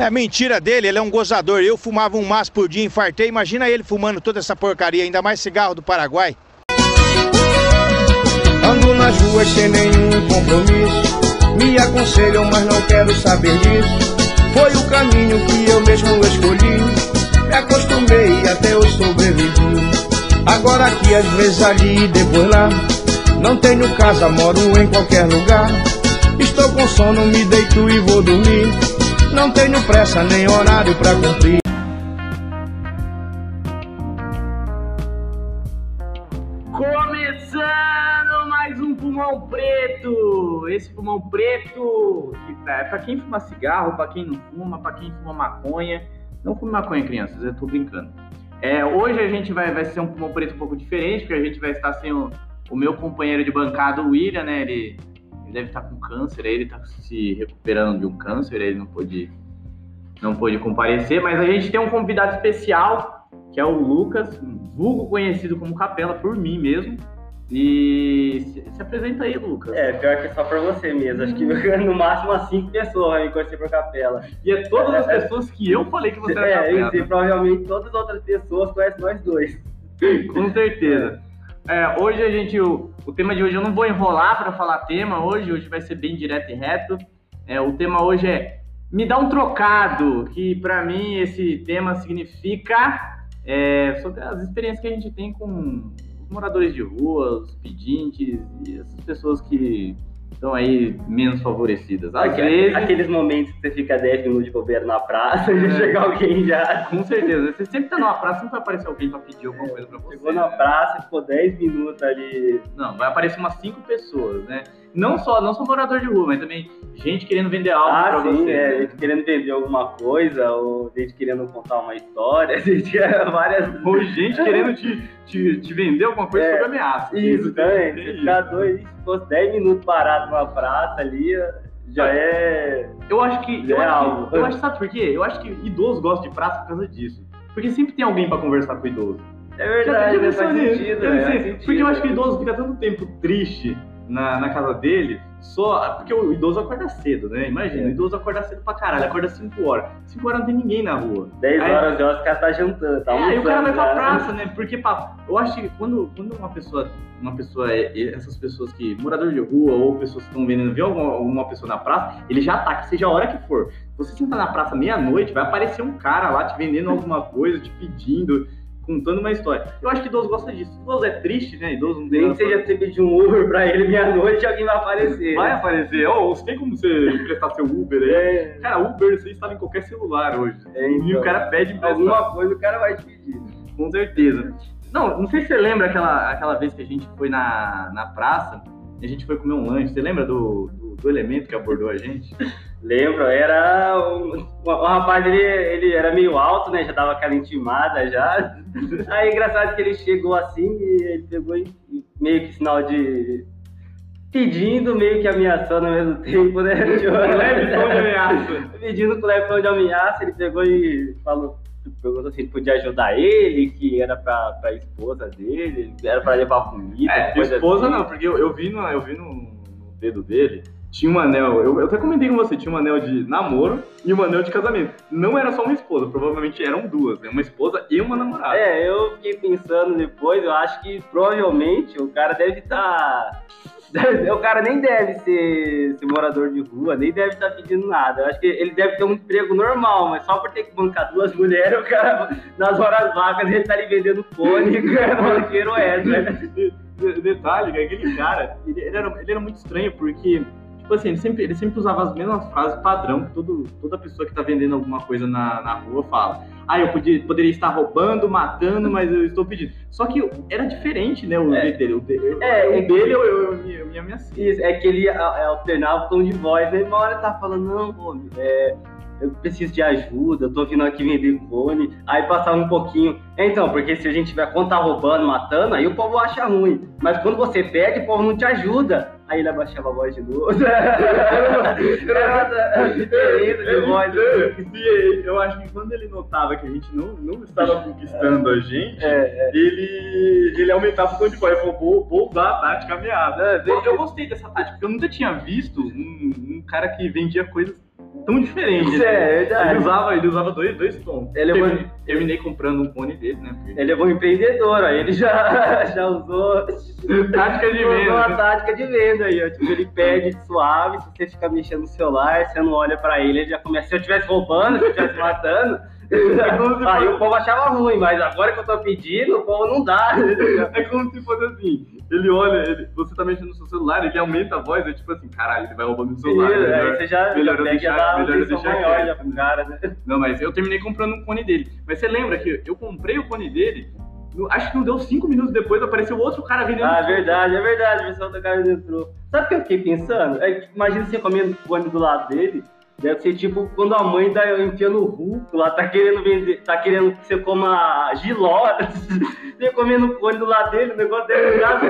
É mentira dele, ele é um gozador. Eu fumava um maço por dia, infartei. Imagina ele fumando toda essa porcaria, ainda mais cigarro do Paraguai. Ando nas ruas sem nenhum compromisso. Me aconselham, mas não quero saber disso. Foi o caminho que eu mesmo escolhi. Me acostumei até eu sobrevivi. Agora aqui, às vezes ali, depois lá. Não tenho casa, moro em qualquer lugar. Estou com sono, me deito e vou dormir. Não tenho pressa nem horário pra cumprir. Começando mais um pulmão preto. Esse pulmão preto que tá, é pra quem fuma cigarro, pra quem não fuma, pra quem fuma maconha. Não fume maconha, crianças, eu tô brincando. É, hoje a gente vai, vai ser um pulmão preto um pouco diferente, porque a gente vai estar sem o, o meu companheiro de bancada, o William, né? Ele, ele deve estar com câncer, aí ele tá se recuperando de um câncer, aí ele não pôde, não pôde comparecer, mas a gente tem um convidado especial, que é o Lucas, vulgo conhecido como Capela por mim mesmo. E se, se apresenta aí, Lucas. É, pior que só pra você mesmo. Acho que no máximo umas 5 pessoas vai me conhecer por capela. E é todas as pessoas que eu falei que você era É, Capela. e provavelmente todas as outras pessoas conhecem nós dois. Com certeza. É, hoje a gente, o, o tema de hoje eu não vou enrolar para falar tema hoje, hoje vai ser bem direto e reto. É, o tema hoje é me dá um trocado, que para mim esse tema significa é, sobre as experiências que a gente tem com os moradores de rua, os pedintes e essas pessoas que estão aí menos favorecidas. Às Aquele- vezes, Aqueles momentos que você fica 10 minutos de bobeira na praça e É. chega alguém já. com certeza, você sempre tá numa praça, sempre vai aparecer alguém para pedir alguma coisa para você. Chegou na né? praça, ficou 10 minutos ali. Não, vai aparecer umas cinco pessoas, né? Não só, não só morador de rua, mas também gente querendo vender algo Ah, pra sim, você. é, né? gente querendo vender alguma coisa, ou gente querendo contar uma história, gente várias. Ou gente querendo te, te, te vender alguma coisa É, sobre ameaça. Isso, também. tem Você ficar dois, se fosse 10 minutos parado numa praça ali, já é. Eu acho que. Eu É acho, algo. que, eu acho, sabe por quê? Eu acho que idoso gosta de praça por causa disso. Porque sempre tem alguém pra conversar com o idoso. É verdade, Já- já né? faz sentido, né? sei, Faz sentido. Porque eu acho que o idoso fica tanto tempo triste na, na casa dele, só. Porque o idoso acorda cedo, né? Imagina, É. o idoso acorda cedo pra caralho, acorda 5 horas. 5 horas não tem ninguém na rua. 10 Aí- horas horas o cara tá jantando, tá É, aí o cara vai pra já. praça, né? Porque pá, eu acho que quando, quando uma pessoa, uma pessoa, é- é- essas pessoas que, morador de rua ou pessoas que estão vendendo, vê alguma, alguma pessoa na praça, ele já tá, que seja a hora que for. Você sentar na praça meia-noite, vai aparecer um cara lá te vendendo alguma coisa, te pedindo, contando uma história. Eu acho que idoso gosta disso. Idoso é triste, né? Idoso não tem Nem seja você pedir um Uber pra ele meia-noite, alguém vai aparecer. Vai aparecer. Ô, você tem como você emprestar seu Uber aí? É, Cara, Uber você instala em qualquer celular hoje. é, E então, o cara pede emprestado. alguma coisa o cara vai te pedir. Com certeza. Não, não sei se você lembra aquela, aquela vez que a gente foi na, na praça e a gente foi comer um lanche. Você lembra do, do, do elemento que abordou a gente? Lembro, era um, o, o rapaz, ele, ele era meio alto, né? Já dava aquela intimada já. Aí engraçado que ele chegou assim e ele pegou e, meio que sinal de pedindo, meio que ameaçando ao mesmo tempo, né? Leve tom de ameaça. Pedindo com leve tom de ameaça, ele pegou e falou, perguntou se ele podia ajudar ele, que era pra, pra esposa dele, era pra levar comida. É, esposa assim. não, porque eu, eu vi, no, eu vi no, no dedo dele, tinha um anel, eu, eu até comentei com você, tinha um anel de namoro e um anel de casamento. Não era só uma esposa, provavelmente eram duas, né? Uma esposa e uma namorada. É, eu fiquei pensando depois, eu acho que provavelmente o cara deve estar. o cara nem deve ser, ser morador de rua, nem deve estar pedindo nada. Eu acho que ele deve ter um emprego normal, mas só por ter que bancar duas mulheres, o cara, nas horas vagas, ele tá ali vendendo fone, ganhando dinheiro extra. De- de- Detalhe, que aquele cara, ele, ele era, ele era muito estranho, porque, tipo assim, ele sempre, ele sempre usava as mesmas frases padrão que todo, toda pessoa que tá vendendo alguma coisa na, na rua fala. Ah, eu podia, poderia estar roubando, matando, mas eu estou pedindo. Só que era diferente, né, o É. dele. O, dele, É, o é dele eu, eu, eu, me- eu me ameacei. Isso, é que ele a- alternava o tom de voz, né? Uma hora ele tá falando, não, pô, é, eu preciso de ajuda, eu tô vindo aqui vender clone. Aí passava um pouquinho. É, então, porque se a gente tiver quando tá roubando, matando, aí o povo acha ruim. Mas quando você pede, o povo não te ajuda. Aí ele abaixava a voz de novo. Era diferença de voz. E eu acho que quando ele notava que a gente não, não estava conquistando a gente, É, ele, ele aumentava o tom de voz. Ele falou, vou, vou usar a tática ameaça. É, Eu, eu gostei dessa tática, porque eu nunca tinha visto um, um cara que vendia coisas tão diferente. Isso é verdade. Ele usava, ele usava dois, dois tons. Ele é terminei, bom. terminei comprando um cone dele, né? porque- Ele é bom empreendedor, ó. Ele já, já usou. Tática de usou venda. uma tática de venda aí, ó. Tipo, ele perde suave, se você ficar mexendo no celular, você não olha pra ele, ele já começa. Se eu estivesse roubando, se eu estivesse matando. se aí fosse- o povo achava ruim, mas agora que eu tô pedindo, o povo não dá. É como se fosse assim, ele olha, ele, você tá mexendo no seu celular, ele aumenta a voz, é tipo assim, caralho, ele vai roubar meu celular. aí melhor- você já, melhor já pega deixar- melhor deixar maior quieto. já pro cara, né? Não, mas eu terminei comprando um cone dele. Mas você lembra que eu comprei o cone dele, acho que não deu cinco minutos depois, apareceu outro cara vendendo. Ah, é verdade, é verdade, o pessoal do cara entrou. Sabe o que eu fiquei pensando? É imagina você comendo fone do lado dele. Deve ser tipo quando a mãe tá enfiando o ruco lá, tá querendo vender, tá querendo que você coma giló. Você comendo fone do lado dele, o negócio deve ficar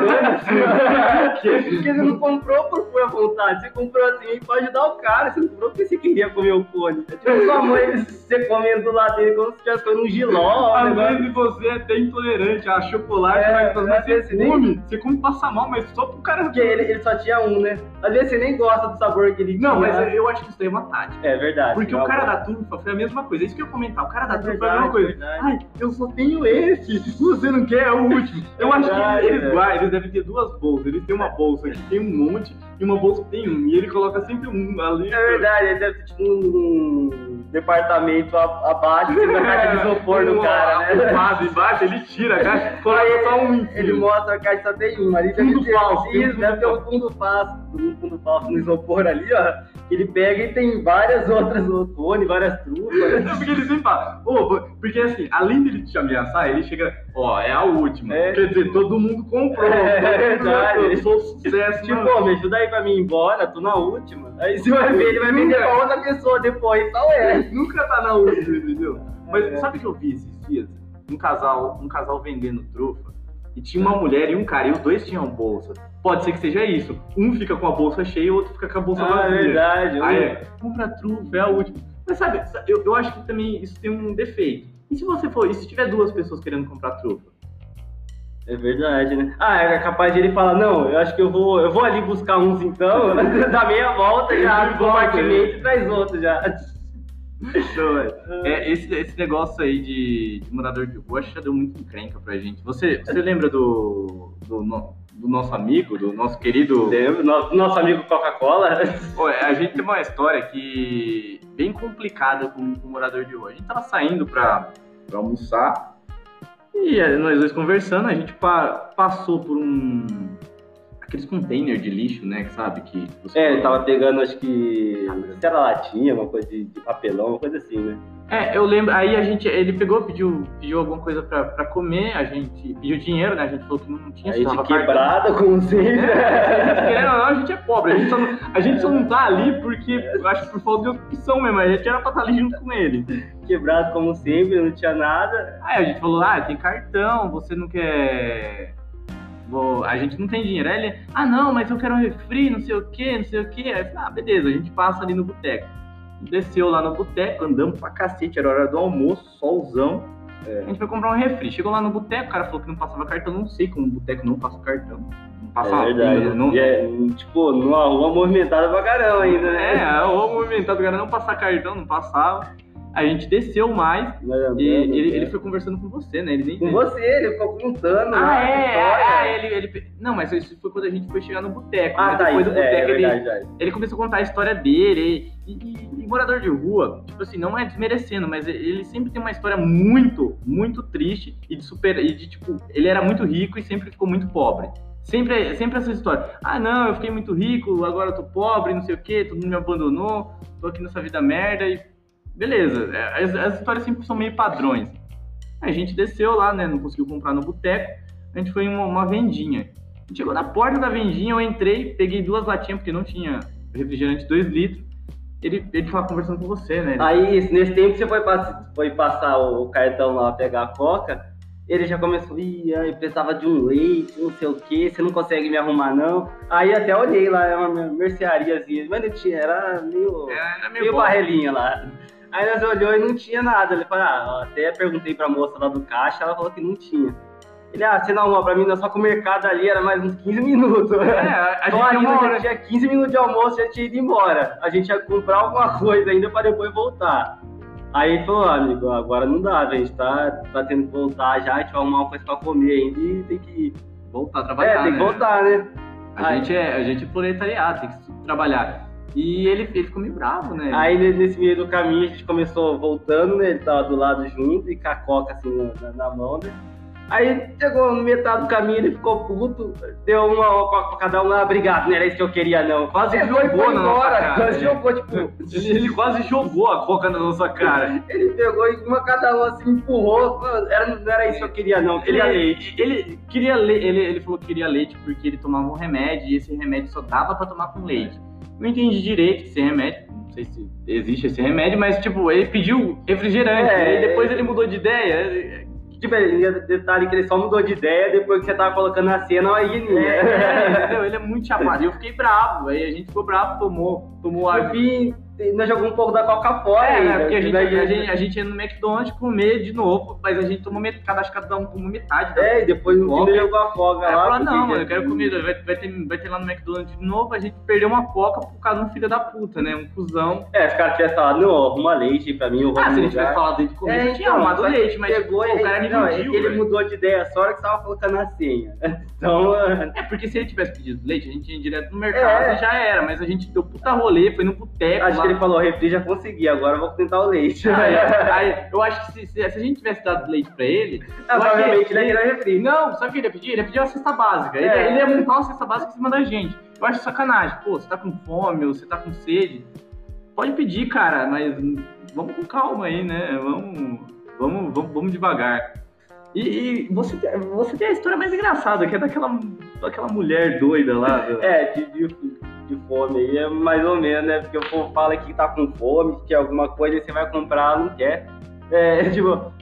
Porque você não comprou por pura vontade, você comprou assim pra ajudar o cara, você não comprou porque você queria comer o fone. É tipo sua mãe, você comendo do lado dele como se estivesse comendo um giló. Às negócio vezes você é até intolerante a chocolate, É, mas às vezes às vezes você nem- come, você come passa mal, mas só pro cara. Porque ele, ele só tinha um, né? Às vezes você nem gosta do sabor que ele tinha. Não, mas eu acho que isso daí é uma tática. É verdade. Porque é o cara da turfa foi a mesma coisa. É isso que eu ia comentar. O cara da É turfa foi a mesma coisa. verdade. Ai, eu só tenho esse. Você não quer? É o último. Eu acho que eles, velho. guardam, eles devem ter duas bolsas. Eles têm uma bolsa que tem um monte e uma bolsa que tem um. E ele coloca sempre um ali. É verdade, ele deve ter tipo um, departamento abaixo assim, da caixa de isopor do cara, né? arrumado embaixo, ele tira a caixa, coloca só um em ele, mostra a caixa só tem um. Ali deve ter, um fundo deve ter um falso. fundo falso, um fundo falso no isopor ali, ó. Ele pega e tem várias outras cone, várias trufas. Não, porque ele sempre fala, "Ô, porque assim, além dele te ameaçar, ele chega, ó, é a última. É. Quer dizer, todo mundo comprou. É todo mundo verdade. Eu sou sucesso, Tipo, mano. me ajuda aí pra mim ir embora, tô na última. Aí você vai ver, ele vai vender pra outra pessoa depois, tal é. Nunca tá na última, entendeu? Mas É. sabe o que eu vi esses dias? Um casal, um casal vendendo trufa. E tinha uma mulher e um cara, e os dois tinham bolsa. Pode ser que seja isso. Um fica com a bolsa cheia e o outro fica com a bolsa Ah, é vazia. verdade. Aí é, compra trufa, é a última. Mas sabe, eu, eu acho que também isso tem um defeito. E se você for, e se tiver duas pessoas querendo comprar trufa? É verdade, né? Ah, é capaz de ele falar, não, eu acho que eu vou, eu vou ali buscar uns então, dá meia volta, já abre o compartimento e traz outro já. Então, é, é, esse, esse negócio aí de, de morador de rua já deu muito encrenca pra gente. Você, você lembra do, do, no- do nosso amigo, do nosso querido. Lembra? Nosso, nosso amigo Coca-Cola. Pô, a gente tem uma história que bem complicada com, com o morador de rua. A gente tava saindo pra, pra almoçar e é, nós dois conversando, a gente pa- passou por um. Aqueles containers de lixo, né? que Sabe? Que você É, ele tava pegando, acho que. Se era latinha, uma coisa de, de papelão, uma coisa assim, né? É, eu lembro. Aí a gente, ele pegou, pediu, pediu alguma coisa pra, pra comer, a gente pediu dinheiro, né? A gente falou que não tinha, Aí de quebrada, como sempre. É, não, a gente é pobre. A gente, só não, a gente só não tá ali porque, eu acho que por falta de opção mesmo. A gente era pra estar ali junto com ele. Quebrado como sempre, não tinha nada. Aí a gente falou, ah, tem cartão, você não quer. Vou- A gente não tem dinheiro. Aí ele, ah não, mas eu quero um refri, não sei o que, não sei o que. Aí eu falei, ah, beleza, a gente passa ali no boteco. Desceu lá no boteco, andamos pra cacete, era hora do almoço, solzão. É. A gente foi comprar um refri. Chegou lá no boteco, o cara falou que não passava cartão, não sei como o boteco não passa cartão. Não passa é verdade. não, E é, tipo, numa rua movimentada pra caramba ainda, né? É, o movimentado, o cara não passar cartão, não passava. A gente desceu mais andando, e ele, né? ele foi conversando com você, né? Ele nem Com você, ele ficou contando. Ah, é, ah, ele, ele. Não, mas isso foi quando a gente foi chegar no boteco. Ah, né? tá, Depois isso, do boteco é, é ele, verdade, verdade. ele começou a contar a história dele. E, e- e morador de rua, tipo assim, não é desmerecendo, mas ele sempre tem uma história muito, muito triste e de super. E de tipo, ele era muito rico e sempre ficou muito pobre. Sempre, sempre essa história. Ah, não, eu fiquei muito rico, agora eu tô pobre, não sei o quê, todo mundo me abandonou, tô aqui nessa vida merda e. Beleza, é, as, as histórias sempre são meio padrões. A gente desceu lá, né? Não conseguiu comprar no boteco. A gente foi em uma, uma vendinha. A gente chegou na porta da vendinha, eu entrei, peguei duas latinhas, porque não tinha refrigerante 2 litros. Ele, ele tava conversando com você, né? Aí, nesse tempo que você foi, pass- foi passar o cartão lá, pegar a coca, ele já começou, ih, eu precisava de um leite, não sei o que, você não consegue me arrumar não. Aí até olhei lá, é uma merceariazinha, mas não tinha, era meio, Era meio bom. barrelinha lá. Aí nós olhou e não tinha nada. Ele falou, ah, até perguntei pra moça lá do caixa, ela falou que não tinha. Ele, ah, você não arruma pra mim, não, só que o mercado ali era mais uns 15 minutos. É, a, gente ali uma já hora. tinha 15 minutos de almoço, já tinha ido embora. A gente ia comprar alguma coisa ainda pra depois voltar. Aí ele falou, ah, amigo, agora não dá, a gente tá, tá tendo que voltar já, a gente vai arrumar uma coisa pra comer ainda e tem que. Voltar a trabalhar, é, tem que né? voltar, né? A gente, é, a gente é proletariado, tem que trabalhar. E ele, ele ficou meio bravo, né? Aí ne- nesse meio do caminho a gente começou voltando, né? Ele tava do lado junto e com a coca assim na, na- mão, né? Aí chegou no metade do caminho, ele ficou puto, deu uma coca pra cada um, ah, obrigado, não era isso que eu queria, não. Quase e jogou foi na nossa embora, cara, quase né? jogou, tipo, Ele, quase jogou a coca na nossa cara. ele pegou e uma cada um assim empurrou. Era, não era isso que eu queria, não. Eu Ele, queria leite. ele queria le- ele, ele falou que queria leite porque ele tomava um remédio e esse remédio só dava pra tomar com leite. Não entendi direito esse remédio, não sei se existe esse remédio, mas tipo, ele pediu refrigerante, É, e depois ele mudou de ideia. Tipo, ele- detalhe que ele só mudou de ideia depois que você tava colocando na cena a hieninha. É, entendeu? Ele é muito chapado. E eu fiquei bravo. Aí a gente ficou bravo, tomou, tomou a No fim, nós jogamos um pouco da coca fora. É, né? Porque a gente, Daí- a, gente, a gente ia no McDonald's comer de novo, mas a gente tomou metade, cada, cada um tomou metade. da- É, e depois no fim jogou a Aí eu lá. porque não, mano, eu quero comida, vai, vai, ter, vai ter lá no McDonald's de novo, a gente perdeu uma coca por causa de um filho da puta, né? Um cuzão. É, se o cara tivesse falado, não, arruma leite pra mim, eu vou Ah, se ele tivesse falado o começo, É, tinha então, arrumado leite, mas pegou pô, o cara me não, iludiu, Ele velho. mudou de ideia só hora que tava colocando a senha. Então, é, É, porque se ele tivesse pedido leite, a gente ia direto no mercado É. e já era, mas a gente deu puta rolê, foi no boteco lá. Ele falou, refri já consegui, agora eu vou tentar o leite. Aí, aí, eu acho que se, se- se a gente tivesse dado leite pra ele, Ah, acho que provavelmente ele ia refri. Não, sabe o que ele ia pedir? Ele ia pedir uma cesta básica. Ele, É. ele ia montar uma cesta básica em cima da gente. Eu acho sacanagem. Pô, você tá com fome ou você tá com sede, pode pedir, cara, mas vamos com calma aí, né? Vamos, vamos, vamos, vamos devagar. E, e você, tem- você tem a história mais engraçada, que é daquela, daquela mulher doida lá. É, de, de, de fome aí é mais ou menos, né? Porque o povo fala que tá com fome, que quer alguma coisa e você vai comprar, não quer. É, tipo,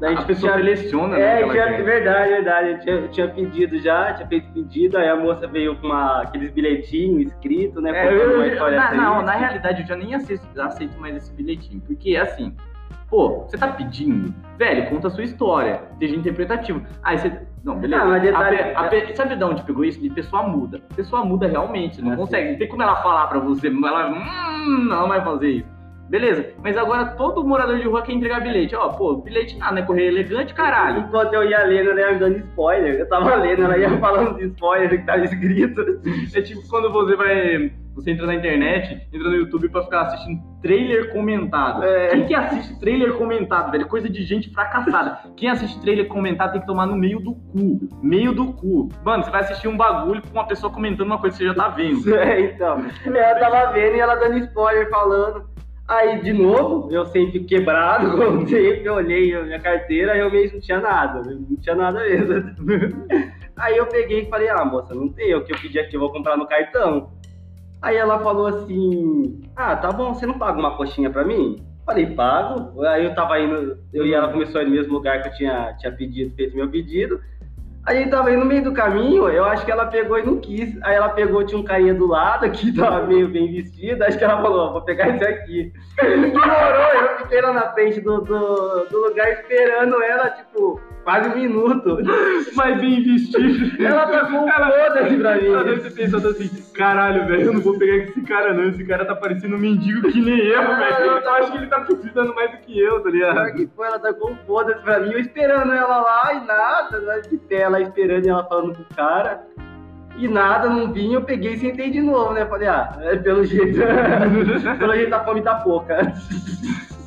daí a pessoa tinha- seleciona, né? É, ela tinha, verdade, verdade. Eu tinha, eu tinha pedido já, tinha feito pedido, aí a moça veio com uma, aqueles bilhetinhos escritos, né? É, eu- na, não, na realidade eu já nem aceito, aceito mais esse bilhetinho, porque assim, pô, você tá pedindo, velho, conta a sua história, seja interpretativo. Aí você. Não, beleza. Mas detalhe- A pe- a pe- sabe de onde pegou isso? De pessoa muda. Pessoa muda realmente, não Ah, consegue. Não tem como ela falar pra você, ela. Hum, não vai fazer isso. Beleza, mas agora todo morador de rua quer entregar bilhete. Ó, pô, bilhete nada, né? Correio elegante, caralho. Enquanto eu ia lendo, ela ia me dando spoiler. Eu tava lendo, ela ia falando de spoiler que tava escrito. É tipo quando você vai. Você entra na internet, entra no YouTube pra ficar assistindo trailer comentado. É. Quem que assiste trailer comentado, velho? Coisa de gente fracassada. Quem assiste trailer comentado tem que tomar no meio do cu. Meio do cu. Mano, você vai assistir um bagulho com uma pessoa comentando uma coisa que você já tá vendo. É, então. Ela tava vendo e ela dando spoiler, falando. Aí, de novo, eu sempre quebrado, como sempre, eu olhei a minha carteira, realmente não tinha nada, não tinha nada mesmo. Aí eu peguei e falei, ah, moça, não tem, o que eu pedi aqui eu vou comprar no cartão. Aí ela falou assim, ah, tá bom, você não paga uma coxinha pra mim? Falei, pago. Aí eu tava indo, eu e ela começou a ir no mesmo lugar que eu tinha, tinha pedido, feito meu pedido. Aí gente tava indo no meio do caminho, eu acho que ela pegou e não quis. Aí ela pegou, tinha um carinha do lado que tava meio bem vestido, acho que ela falou, vou pegar esse aqui. Ignorou, eu fiquei lá na frente do, do, do lugar esperando ela, tipo, quase um minuto. Mas bem vestido. Ela tá com foda-se pra mim. Ela deve ter pensado assim, caralho, velho, eu não vou pegar esse cara não. Esse cara tá parecendo um mendigo que nem eu, velho. Eu acho que ele tá precisando mais do que eu, tá ligado? Pior que foi, ela tá com foda-se pra mim, eu esperando ela lá e nada, né, de pé lá esperando ela falando com o cara. E nada, não vinha, eu peguei e sentei de novo, né? Falei, ah, é, pelo jeito, pelo jeito a fome tá pouca.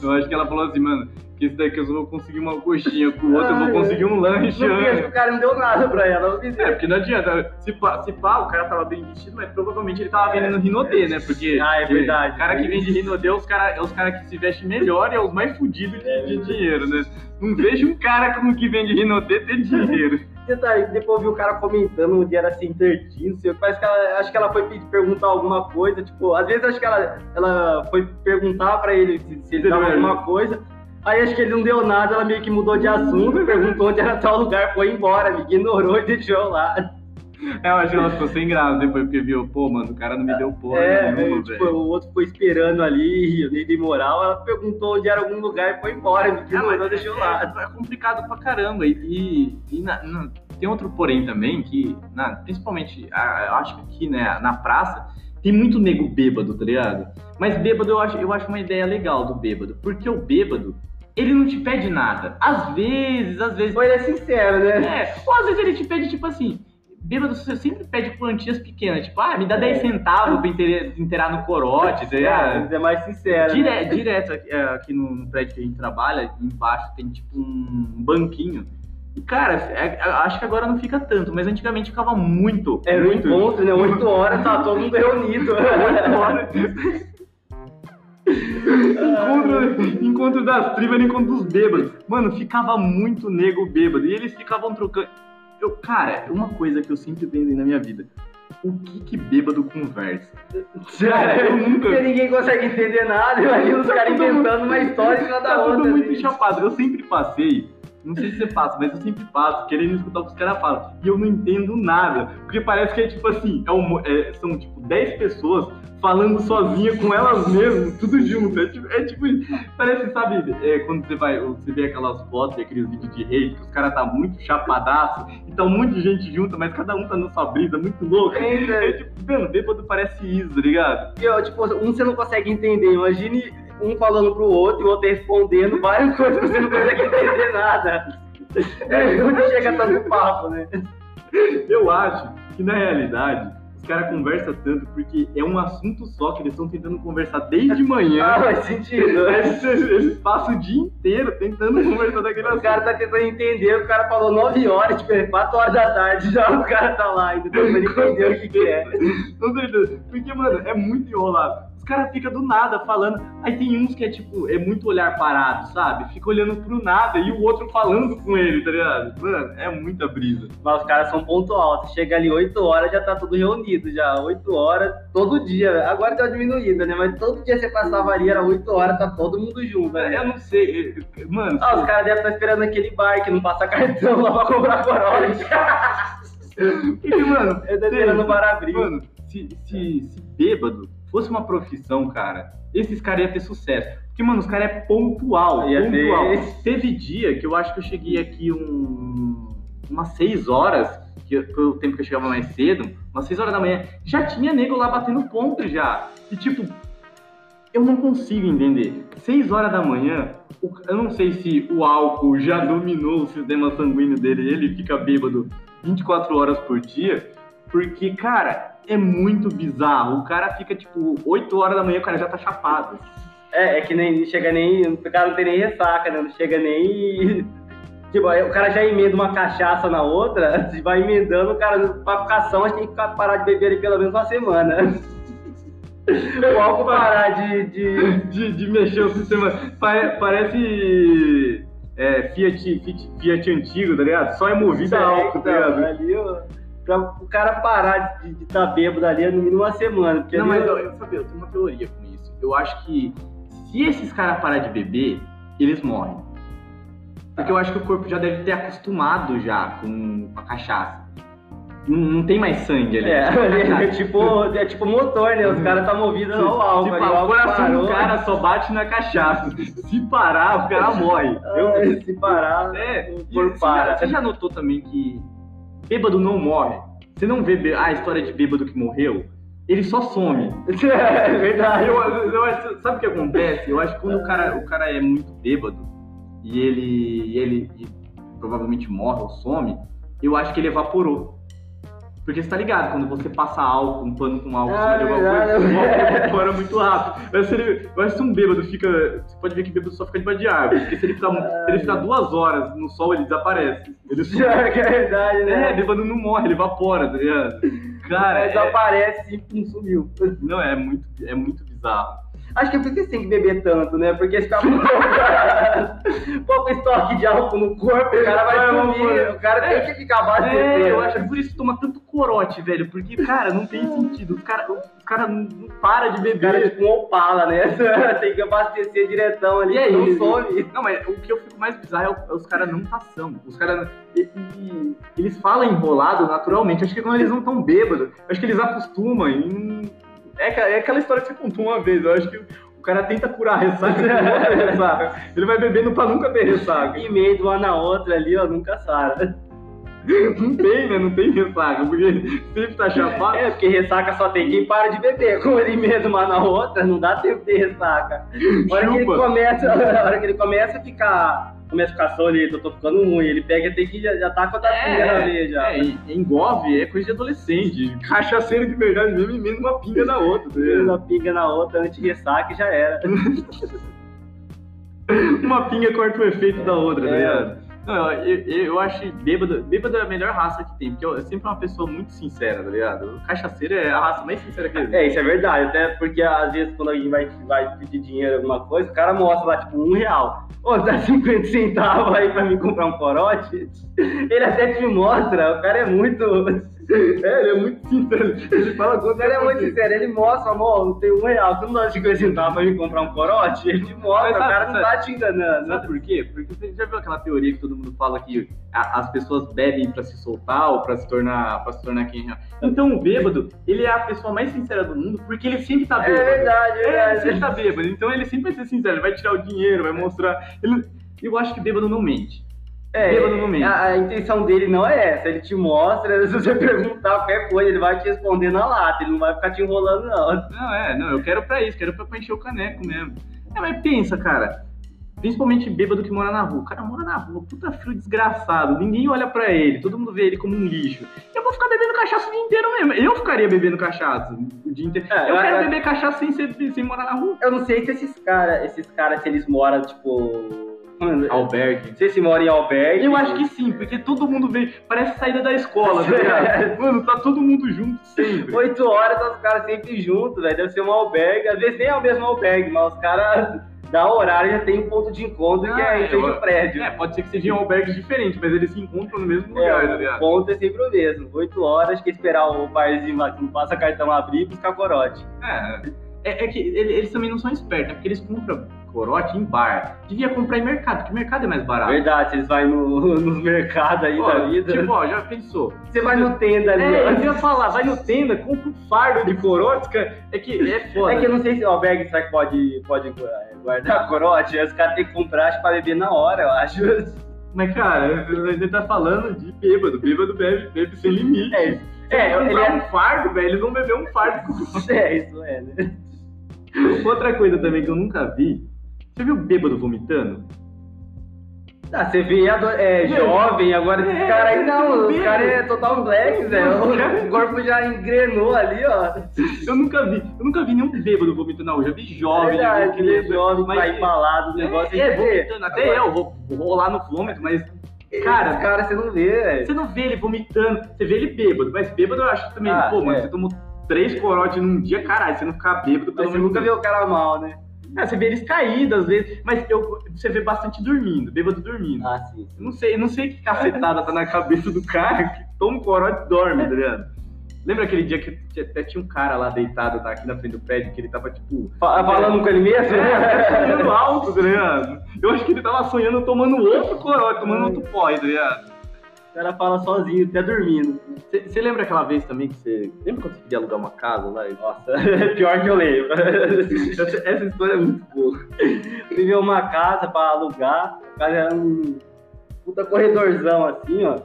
Eu acho que ela falou assim, mano, esse daqui eu só vou conseguir uma coxinha, com o outro eu vou conseguir um lanche. Não vi, o cara não deu nada pra ela, É, porque não adianta. Se pá, se pá, o cara tava bem vestido, mas provavelmente ele tava vendendo Rinodê, né? Porque Ah, é verdade. o cara que vende Rinodê é os caras é os cara que se vestem melhor e é os mais fudidos de, de dinheiro, né? Não vejo um cara como que vende Rinodê ter dinheiro. Detalhe, depois eu vi o cara comentando onde era assim, não sei, parece que ela, acho que ela foi pedir, perguntar alguma coisa, tipo, às vezes acho que ela, ela foi perguntar pra ele se, se ele dava alguma coisa, aí acho que ele não deu nada, ela meio que mudou de assunto, perguntou onde era tal lugar, foi embora, me ignorou e deixou lá. É, eu acho que ela ficou sem graça depois, porque viu, pô, mano, o cara não me deu porra É, nenhuma, aí, tipo, velho. o outro foi esperando ali, eu nem dei moral, ela perguntou onde era algum lugar e foi embora, me Ah, ignorou, mas deixou lá. É, é complicado pra caramba. E, e- na- na- tem outro porém também, que na- principalmente, ah, eu acho que aqui, né, na praça, tem muito nego bêbado, tá ligado? Mas bêbado eu acho, eu acho uma ideia legal do bêbado, porque o bêbado, ele não te pede nada. Às vezes, às vezes. Foi ele é sincero, né? É, ou às vezes ele te pede, tipo assim. Bêbado, você sempre pede quantias pequenas, tipo, ah, me dá 10 centavos pra inteirar, inteirar no corote, ligado? É, é mais sincero. Dire- né? direto aqui, é, aqui no, no prédio que a gente trabalha, embaixo tem tipo um banquinho. E, cara, é- é- acho que agora não fica tanto, mas antigamente ficava muito. Era um muito. encontro, né? Oito horas, tá todo mundo reunido. Oito horas. Encontro, encontro das tribas era encontro dos bêbados. Mano, ficava muito nego bêbado. E eles ficavam trocando. Eu, cara, uma coisa que eu sempre pensei na minha vida. O que que bêbado conversa? Cara, eu nunca- Porque ninguém consegue entender nada, imagina os caras inventando uma história em cada Tá tudo outra. muito chapado. Eu sempre passei, não sei se você passa, mas eu sempre passo querendo escutar o que os caras falam. E eu não entendo nada. Porque parece que é tipo assim, é um- é- são tipo 10 pessoas falando sozinha com elas mesmas, tudo junto. É tipo, é tipo parece, sabe, é, quando você vai, você vê aquelas fotos e aqueles vídeos de rede, que os caras tá muito chapadaço, e tá um monte de gente junto, mas cada um tá na sua brisa, muito louco. Ainda. É tipo, mano, bêbado parece isso, tá ligado? Porque, ó, tipo, um você não consegue entender. Imagine um falando pro outro e o outro respondendo várias coisas que você não consegue entender nada. É, onde chega tanto papo, né? Eu acho que na realidade os caras conversam tanto porque é um assunto só que eles estão tentando conversar desde Ah, manhã. faz sentido. Eles, eles passam o dia inteiro tentando conversar daquele O assunto. cara tá tentando entender, o cara falou 9 horas, tipo, é 4 horas da tarde, já o cara tá lá ainda tentando entender o que, que é. Com certeza. Porque, mano, é muito enrolado. Os caras ficam do nada falando. Aí tem uns que é tipo, é muito olhar parado, sabe? Fica olhando pro nada e o outro falando com ele, tá ligado? Mano, é muita brisa. Mas os caras são ponto alto. Chega ali 8 horas, já tá tudo reunido já. 8 horas, todo dia. Agora uma diminuída, né? Mas todo dia você passava ali, era 8 horas, tá todo mundo junto, né? Eu não sei. Mano, Ah, os caras devem estar esperando aquele bar que não passa cartão lá pra comprar Corolla. porque, mano, Eu tô esperando o bar abrir. Mano, se, se, se bêbado fosse uma profissão, cara, esses caras iam ter sucesso. Porque, mano, os caras é pontual, Ia ter- pontual. Teve dia que eu acho que eu cheguei aqui um, umas 6 horas, que foi o tempo que eu chegava mais cedo, umas 6 horas da manhã, já tinha nego lá batendo ponto já. E tipo, eu não consigo entender. 6 horas da manhã, eu não sei se o álcool já dominou o sistema sanguíneo dele, ele fica bêbado 24 horas por dia, porque, cara, é muito bizarro. O cara fica, tipo, 8 horas da manhã, o cara já tá chapado. É, é que nem chega nem. O cara não tem nem ressaca, né? Não chega nem. Tipo, o cara já emenda uma cachaça na outra, vai emendando, o cara, pra ficar são, a gente tem que parar de beber ali pelo menos uma semana. O álcool parar de. de... De, de mexer o sistema. Pare- parece é, Fiat, Fiat, Fiat antigo, tá ligado? Só é movido a álcool, tá então, ligado? ali, ó, pra o cara parar de estar tá bêbado ali é no mínimo uma semana. Porque Não, mas eu, eu, sabe, eu tenho uma teoria com isso. Eu acho que se esses caras parar de beber, eles morrem. Porque eu acho que o corpo já deve ter acostumado já com a cachaça. Não, não tem mais sangue ali. É, Tipo, ali é tipo, é tipo motor, né? Os caras tá movidos ao álcool. Tipo, o coração parou. do cara só bate na cachaça. Se parar, o cara morre. Eu, Ah, se parar, É, o corpo para. você já notou também que bêbado não morre? Você não vê a história de bêbado que morreu? Ele só some. É verdade. Eu, eu acho- sabe o que acontece? Eu acho que quando o cara, o cara é muito bêbado e ele, e ele e provavelmente morre ou some, eu acho que ele evaporou. Porque você tá ligado, quando você passa álcool, um pano com álcool Ah, de alguma verdade. coisa, o álcool muito rápido. Mas se ele, que se um bêbado fica. Você pode ver que bêbado só fica debaixo de árvore. Porque se ele ficar, se ele ficar duas horas no sol, ele desaparece. Ele some. É verdade, É, né? bêbado não morre, ele evapora, tá ligado? Cara, Mas é, aparece e sumiu. não, é muito, é muito bizarro. Acho que é por isso que você tem que beber tanto, né? Porque se ficar pouco, pouco estoque de álcool no corpo, o cara vai sumir. vai. O cara tem que ficar É, abastecendo. eu acho que por isso que toma tanto corote, velho, porque, cara, não tem sentido. Os caras cara não param de O cara é beber. tipo um Opala, né? Tem que abastecer diretão ali, E aí, não some. Não, mas o que eu fico mais bizarro é, é os caras não passam. Os caras. Eles falam enrolado naturalmente. Acho que quando eles não estão bêbados, acho que eles acostumam. E é, aquela- é aquela história que você contou uma vez. Eu acho que o cara tenta curar a ressaca, ele não vai ter ressaca. Ele vai bebendo pra nunca ter ressaca. E meio de uma na outra ali, ó, nunca sara. Não tem, né? Não tem ressaca, porque sempre tá chapado. É, porque ressaca só tem quem para de beber. Como ele mesmo uma na outra, não dá tempo de ressaca. A hora que ele começa, a hora que ele começa a ficar. Começa a ficar solido, eu tô ficando ruim. Ele pega e tem que já, já tá com a tapinha na veia já. é, engove é coisa de adolescente. Cachaceiro de verdade mesmo e mesmo uma pinga na outra. tá ligado? Uma pinga na outra, anti-ressaca e já era. Uma pinga corta o efeito da outra, tá É. ligado? Não, eu, eu, acho bêbado, bêbado é a melhor raça que tem, porque eu, sempre uma pessoa muito sincera, tá ligado? O cachaceiro é a raça mais sincera que existe. É, isso é verdade. Até porque às vezes quando alguém vai, vai pedir dinheiro, alguma coisa, o cara mostra lá, tipo, um real. Ô, dá 50 centavos aí pra mim comprar um corote. Ele até te mostra, o cara é muito. É, ele é muito sincero. Ele fala O quanto cara é muito sincero, ele mostra, amor, não tem um real, você não dá 50 centavos pra mim comprar um corote? Ele te mostra, Mas o sabe- cara não tá te enganando. Sabe por quê? Porque você já viu aquela teoria que todo mundo fala que a- as pessoas bebem pra se soltar ou pra se tornar, pra se tornar quem é. Então o bêbado, ele é a pessoa mais sincera do mundo porque ele sempre tá É bêbado. verdade, é É, ele verdade. sempre tá bêbado. Então ele sempre vai ser sincero, ele vai tirar o dinheiro, vai mostrar. Ele- Eu acho que bêbado não mente. É, a, a intenção dele não é essa, ele te mostra, se você perguntar qualquer coisa, ele vai te responder na lata, ele não vai ficar te enrolando, não. Não, é, não, eu quero pra isso, quero pra, pra encher o caneco mesmo. É, mas pensa, cara. Principalmente bêbado que mora na rua. O cara mora na rua, puta frio desgraçado. Ninguém olha pra ele, todo mundo vê ele como um lixo. Eu vou ficar bebendo cachaça o dia inteiro mesmo. Eu ficaria bebendo cachaça o dia inteiro. É, eu eu- quero eu- beber cachaça sem, ser, sem morar na rua. Eu não sei se esses caras, esses caras, se eles moram, tipo. Mano, Albergue. sei se moram em albergue. Eu acho que sim, porque todo mundo vem. Parece saída da escola, tá ligado? Mano, tá todo mundo junto sempre. Oito horas, tá os caras sempre juntos, velho. Deve ser um albergue. Às vezes nem é o mesmo albergue, mas os caras dá horário já tem um ponto de encontro que Ah, é em frente eu- ao prédio. É, pode ser que sejam albergues diferentes, mas eles se encontram no mesmo É, lugar, tá o ligado? ponto é sempre o mesmo. Oito horas, que esperar o barzinho lá que não passa cartão abrir e buscar corote. É, é, é que ele- eles também não são espertos, é porque eles compram corote em bar. Devia comprar em mercado, porque mercado é mais barato. Verdade, eles vão no, nos mercados aí da vida. Tipo, ó, já pensou? você vai no tenda ali, É, ó. eu ia falar, vai no tenda, compra um fardo de corote, cara. É que é foda. É que eu não sei se o albergue será que pode, pode eh, guardar corote. Aí Os caras têm que comprar acho, pra beber na hora, eu acho. Mas, cara, ele tá falando de bêbado. Bêbado bebe, bebe sem limite. É, Se é, ele comprar é- um fardo, velho, eles vão beber um fardo com É, isso é, né? Outra coisa também que eu nunca vi. Você viu bêbado vomitando? Ah, você vê ado- é, jovem, agora esses É, caras aí não, os caras é total black, velho. O corpo já engrenou ali, ó. Eu nunca vi. Eu nunca vi nenhum bêbado vomitando na rua. Já vi jovem, vi Verdade, ele é criança, jovem, mas- vai embalado, o negócio é, aí você vê. vomitando. Até eu vou, vou rolar no vômito, mas. Cara, Cara, você não vê, velho. você não vê ele vomitando. Você vê ele bêbado, mas bêbado eu acho que também. Ah, pô, mano, é. você tomou três corotes num dia, caralho, você não ficar bêbado Mas pelo você menos. nunca vê o cara mal, né? É, você vê eles caídos às vezes, mas eu, você vê bastante dormindo, bêbado dormindo. Ah, sim. Eu não sei, eu não sei que cacetada tá na cabeça do cara que toma um corote e dorme, tá ligado? Lembra aquele dia que até tinha um cara lá deitado na- aqui na frente do prédio que ele tava tipo. Fa- Falando com ele mesmo? É, sonhando alto, tá ligado? Eu acho que ele tava sonhando tomando outro corote, tomando outro pó, tá ligado? O cara fala sozinho, até dormindo. Você lembra aquela vez também que você. Lembra quando você queria alugar uma casa lá? Nossa, pior que eu lembro. Essa, essa história é muito boa. Viveu uma casa pra alugar, a casa era um puta corredorzão assim, ó.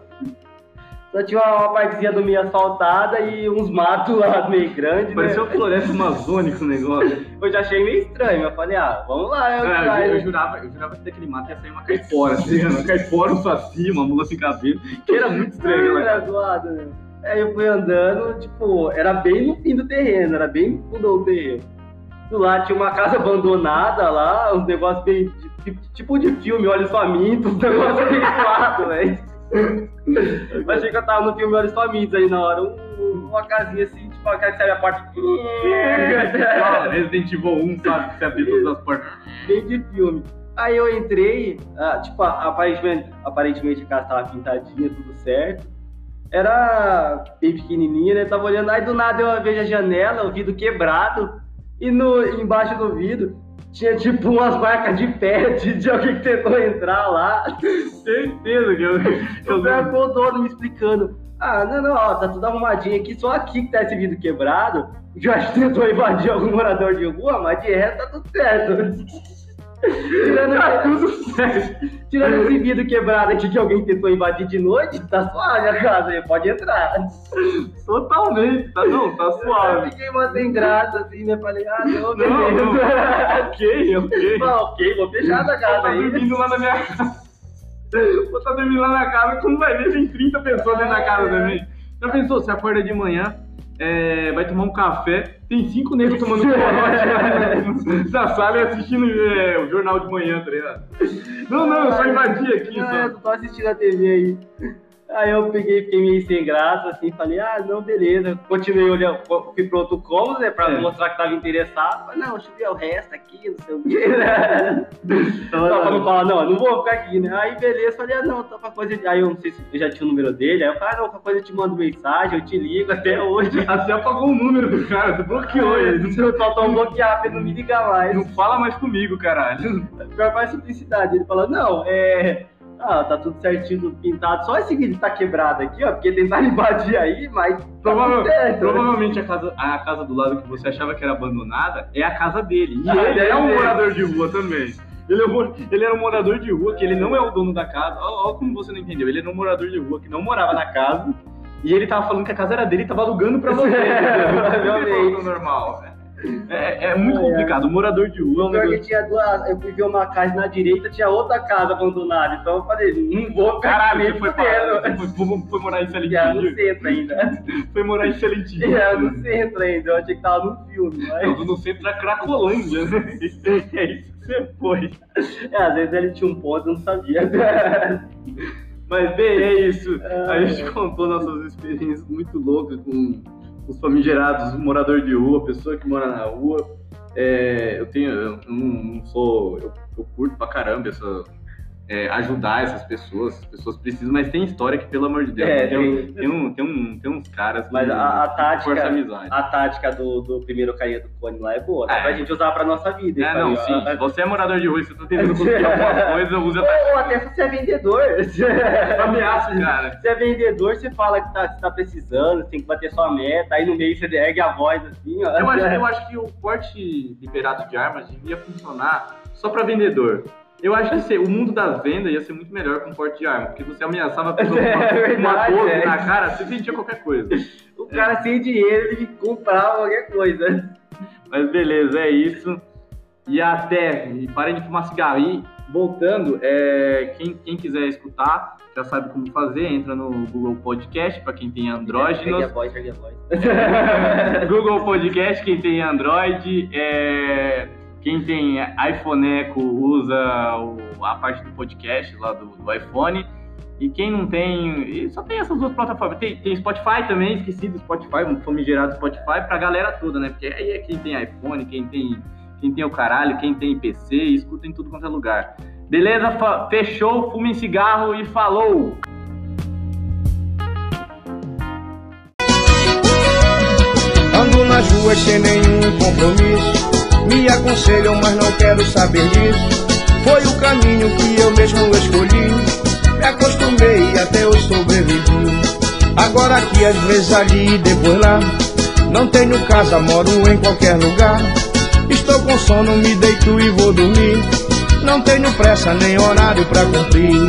Só tinha uma, partezinha do meio asfaltada e uns matos lá meio grandes, Pareceu né? floresta amazônica o negócio. Eu já achei meio estranho, mas eu falei, ah, vamos lá, eu, Cara, eu, eu jurava, eu jurava que daquele mato ia sair uma caipora, ligado? Uma caipora, um saci, uma mula sem cabelo. Que era muito estranho Era zoado, né? Aí eu fui andando, tipo, era bem no fim do terreno, era bem no fundo do terreno. Do lado tinha uma casa abandonada lá, uns negócios bem. Tipo, tipo de filme, olhos famintos, uns negócios bem velho. Eu achei que eu tava no filme Olhos Famintos aí na hora. um- uma casinha assim, tipo, a casa que abre a porta. Igual Resident Evil 1, sabe? Que você abriu todas as portas. bem de filme. Aí eu entrei, ah, tipo, aparentemente, aparentemente a casa tava pintadinha, tudo certo. era bem pequenininha, né? Tava olhando, aí do nada eu vejo a janela, o vidro quebrado, e no, embaixo do vidro tinha tipo umas marcas de pé de, de alguém que tentou entrar lá. Certeza que eu. Eu eu o dono me explicando. Ah, não, não, ó, tá tudo arrumadinho aqui, só aqui que tá esse vidro quebrado. Já tentou invadir algum morador de rua, mas de resto tá tudo certo. Tirando, Tá tudo certo. tirando esse vidro quebrado aqui que alguém tentou invadir de noite, tá suave a casa aí, pode entrar. Totalmente, tá, não, tá Eu suave. fiquei uma sem graça assim, né? Falei, ah, não, Não, não. ok, ok. Ok, vou fechar essa casa tá aí. dormindo lá na minha casa. Vou tá dormindo lá na casa, quando vai ver, tem 30 pessoas dentro da casa também. Já pensou, você acorda de manhã, é, vai tomar um café, tem cinco negros tomando corote na sala e assistindo é, o jornal de manhã, tá ligado? Não, não, eu só invadi aqui, Não, eu só. tô assistindo a TV aí. Aí eu peguei, fiquei meio sem graça, assim, falei, ah, não, beleza. Continuei olhando, fui pro outro cômodo, né, pra É. mostrar que tava interessado. Falei, não, deixa eu ver o resto aqui, não sei o quê. Só pra não falar, não, não vou ficar aqui, né? Aí, beleza, falei, ah, não, tá pra coisa. Aí eu não sei se eu já tinha o número dele. Aí eu falei, ah, não, qualquer coisa eu te mando mensagem, eu te ligo até hoje. Ah, Você apagou o número do cara, você bloqueou ele. Se eu faltar um bloquear pra ele não me ligar mais. Não fala mais comigo, caralho. Pior mais simplicidade. Ele falou, não, é. Ah, tá tudo certinho, tudo pintado. Só esse vídeo tá quebrado aqui, ó, porque tentaram invadir aí, mas. tá Provavel- tudo certo. provavelmente a casa, a casa do lado que você achava que era abandonada é a casa dele. E Ah, ele é um deve ser. morador de rua também. Ele, é um ele era um morador de rua, que ele não é o dono da casa. Olha como você não entendeu. Ele era um morador de rua que não morava na casa. E ele tava falando que a casa era dele e tava alugando pra você. Provavelmente. Não é normal. É, é muito ai. complicado. O morador de rua é um Pior que tinha duas. Eu fui ver uma casa na direita, tinha outra casa abandonada. Então eu falei, não vou Caralho, você foi, pra, você foi, foi morar em E era no centro ainda. Foi morar em Selentinho. E era no centro ainda. Eu achei que tava no filme, mas. No no centro da Cracolândia, né? É isso que você foi. É, às vezes ele tinha um ponto, eu não sabia. Mas bem, é isso. A gente contou nossas experiências muito loucas com os famigerados, o morador de rua, a pessoa que mora na rua. É, eu tenho, eu não, não sou, eu, eu curto pra caramba essa, é, ajudar essas pessoas, as pessoas precisam, mas tem história que, pelo amor de Deus, É, tem, tem- tem, um, tem, um, tem uns caras que Mas a, a tática. amizade. A tática do, do primeiro carinha do cone lá é boa, dá É. pra gente usar pra nossa vida. É, não, sim. Se você é morador de rua e você tá tentando conseguir alguma coisa, usa Ou até se você é vendedor. ameaça, cara. Se é vendedor, você fala que tá, você tá precisando, você tem que bater sua meta, aí no meio você ergue a voz assim, ó. Eu acho, eu acho que o porte liberado de armas devia funcionar só pra vendedor. Eu acho que se- o mundo das vendas ia ser muito melhor com porte de arma, porque você ameaçava a pessoa É com uma- verdade, 12 é. na cara, você vendia qualquer coisa. O cara sem dinheiro, ele comprava qualquer coisa. Mas beleza, é isso. E até, e parem de fumar cigarro. E voltando, é, quem, quem quiser escutar, já sabe como fazer, entra no Google Podcast, pra quem tem Android. Ergue a voz, ergue a voz. Google Podcast, quem tem Android, é, quem tem iPhoneco usa o- a parte do podcast lá do, do iPhone. E quem não tem, só tem essas duas plataformas. Tem, tem Spotify também, esqueci do Spotify, um famigerado Spotify pra galera toda, né? Porque aí é quem tem iPhone, quem tem, quem tem o caralho, quem tem PC, escuta em tudo quanto é lugar. Beleza? Fechou, fumem cigarro e falou! Ando nas ruas sem nenhum compromisso. Me aconselham, mas não quero saber disso. Foi o caminho que eu mesmo escolhi. Me acostumei e até eu sobrevivi. Agora aqui, às vezes ali e depois lá. Não tenho casa, moro em qualquer lugar. Estou com sono, me deito e vou dormir. Não tenho pressa nem horário pra cumprir.